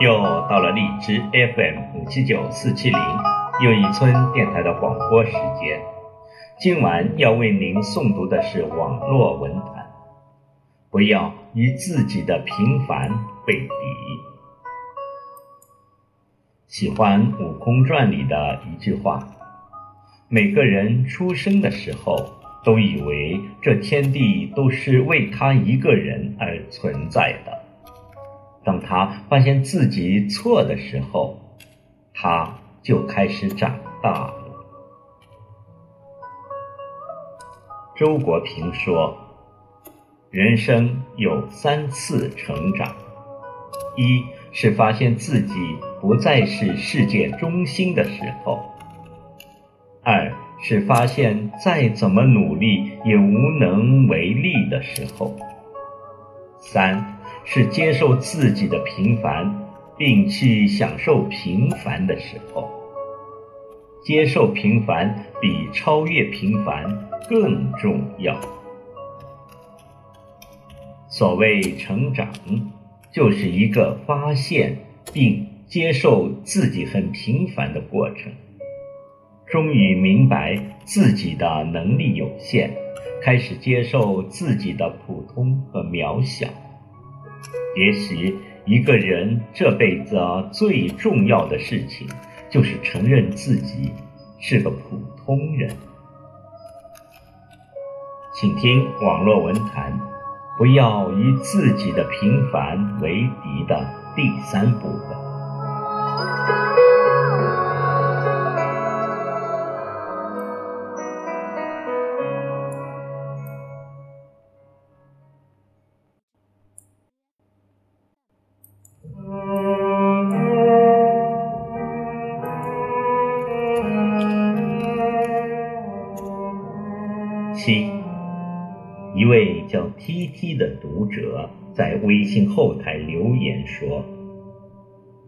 又到了荔枝 FM 五七九四七零又一村电台的广播时间。今晚要为您诵读的是网络文坛。不要与自己的平凡为敌。喜欢《悟空传》里的一句话：每个人出生的时候，都以为这天地都是为他一个人而存在的。当他发现自己错的时候，他就开始长大了。周国平说：“人生有三次成长，一是发现自己不再是世界中心的时候；二是发现再怎么努力也无能为力的时候；三。”是接受自己的平凡，并去享受平凡的时候。接受平凡比超越平凡更重要。所谓成长，就是一个发现并接受自己很平凡的过程。终于明白自己的能力有限，开始接受自己的普通和渺小。也许一个人这辈子最重要的事情，就是承认自己是个普通人。请听网络文坛，不要与自己的平凡为敌的第三部分。七，一位叫 T T 的读者在微信后台留言说：“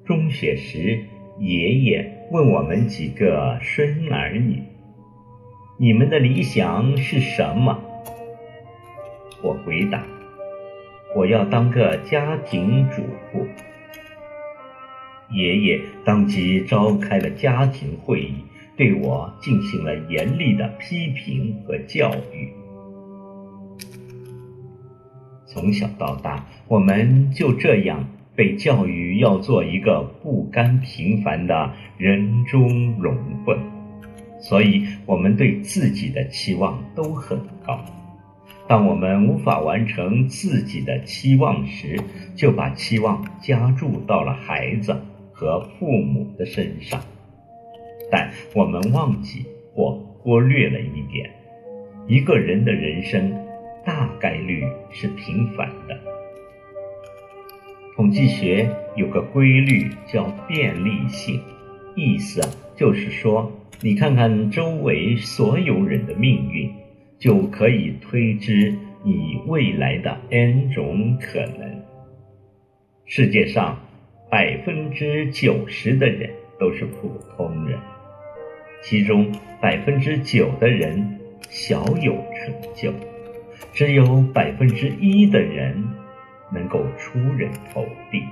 中学时，爷爷问我们几个孙儿女，你们的理想是什么？我回答，我要当个家庭主妇。爷爷当即召开了家庭会议。”对我进行了严厉的批评和教育。从小到大，我们就这样被教育要做一个不甘平凡的人中龙凤，所以我们对自己的期望都很高。当我们无法完成自己的期望时，就把期望加注到了孩子和父母的身上。但我们忘记或忽略了一点：一个人的人生大概率是平凡的。统计学有个规律叫便利性，意思就是说，你看看周围所有人的命运，就可以推知你未来的 N 种可能。世界上百分之九十的人都是普通人。其中百分之九的人小有成就，只有百分之一的人能够出人头地。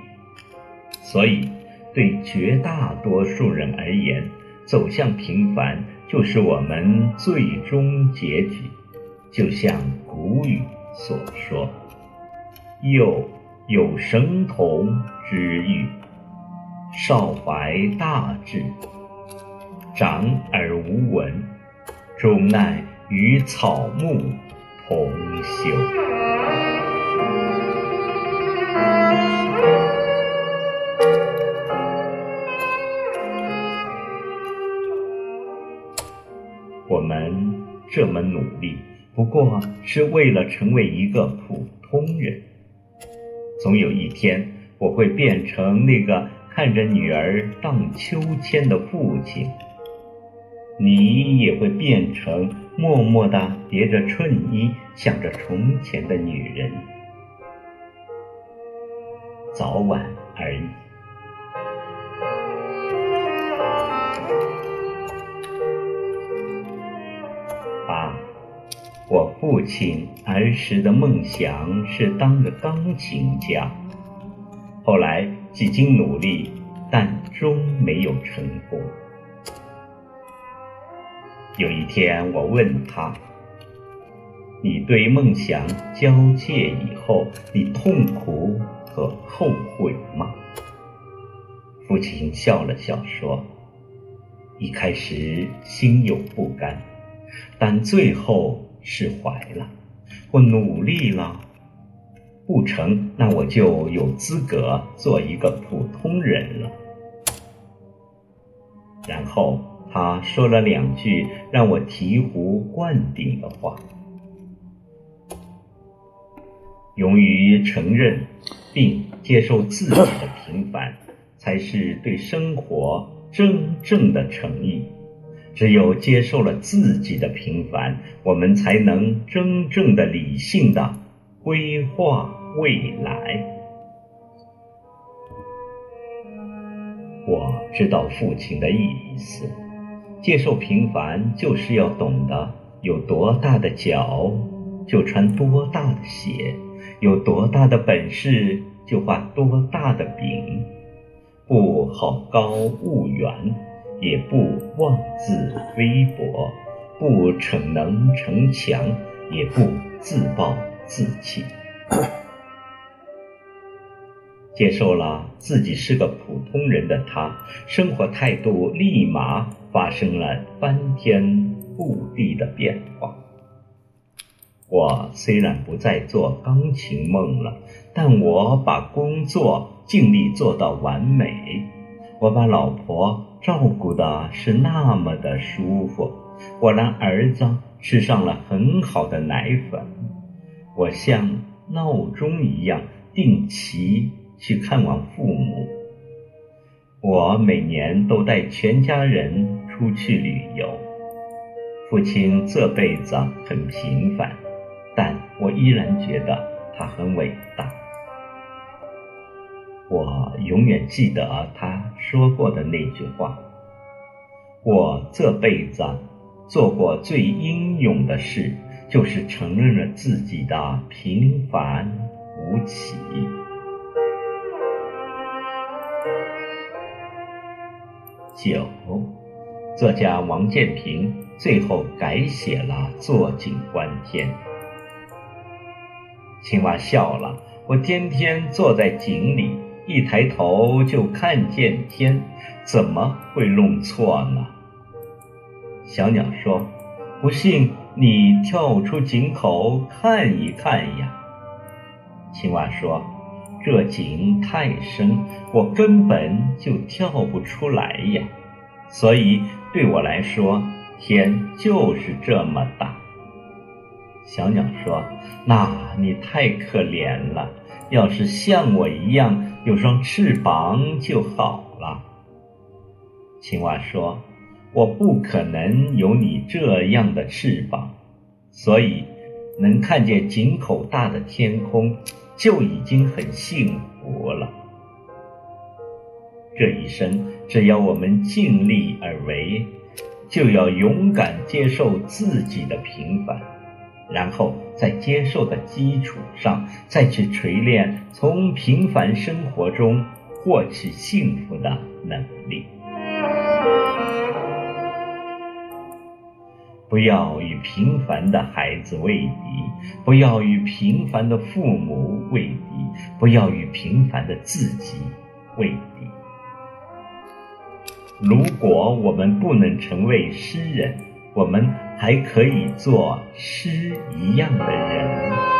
所以，对绝大多数人而言，走向平凡就是我们最终结局。就像古语所说：“幼有神童之誉，少怀大志。”长而无闻，终奈与草木同修。我们这么努力，不过是为了成为一个普通人。总有一天，我会变成那个看着女儿荡秋千的父亲。你也会变成默默地叠着衬衣想着从前的女人，早晚而已。八，我父亲儿时的梦想是当个钢琴家，后来几经努力，但。终没有成功。有一天，我问他：“你对梦想交界以后，你痛苦和后悔吗？”父亲笑了笑说：“一开始心有不甘，但最后释怀了。我努力了，不成，那我就有资格做一个普通人了。”然后。他说了两句让我醍醐灌顶的话：勇于承认并接受自己的平凡，才是对生活真正的诚意。只有接受了自己的平凡，我们才能真正的理性的规划未来。我知道父亲的意思。接受平凡，就是要懂得有多大的脚就穿多大的鞋，有多大的本事就画多大的饼，不好高骛远，也不妄自菲薄，不逞能逞强，也不自暴自弃。接受了自己是个普通人的他，生活态度立马发生了翻天覆地的变化。我虽然不再做钢琴梦了，但我把工作尽力做到完美。我把老婆照顾的是那么的舒服，我让儿子吃上了很好的奶粉。我像闹钟一样定期。去看望父母。我每年都带全家人出去旅游。父亲这辈子很平凡，但我依然觉得他很伟大。我永远记得他说过的那句话：“我这辈子做过最英勇的事，就是承认了自己的平凡无奇。”九，作家王建平最后改写了“坐井观天”。青蛙笑了，我天天坐在井里，一抬头就看见天，怎么会弄错呢？小鸟说：“不信你跳出井口看一看呀。”青蛙说。这井太深，我根本就跳不出来呀。所以对我来说，天就是这么大。小鸟说：“那你太可怜了，要是像我一样有双翅膀就好了。”青蛙说：“我不可能有你这样的翅膀，所以能看见井口大的天空。”就已经很幸福了。这一生，只要我们尽力而为，就要勇敢接受自己的平凡，然后在接受的基础上，再去锤炼从平凡生活中获取幸福的能力。不要与平凡的孩子为敌，不要与平凡的父母为敌，不要与平凡的自己为敌。如果我们不能成为诗人，我们还可以做诗一样的人。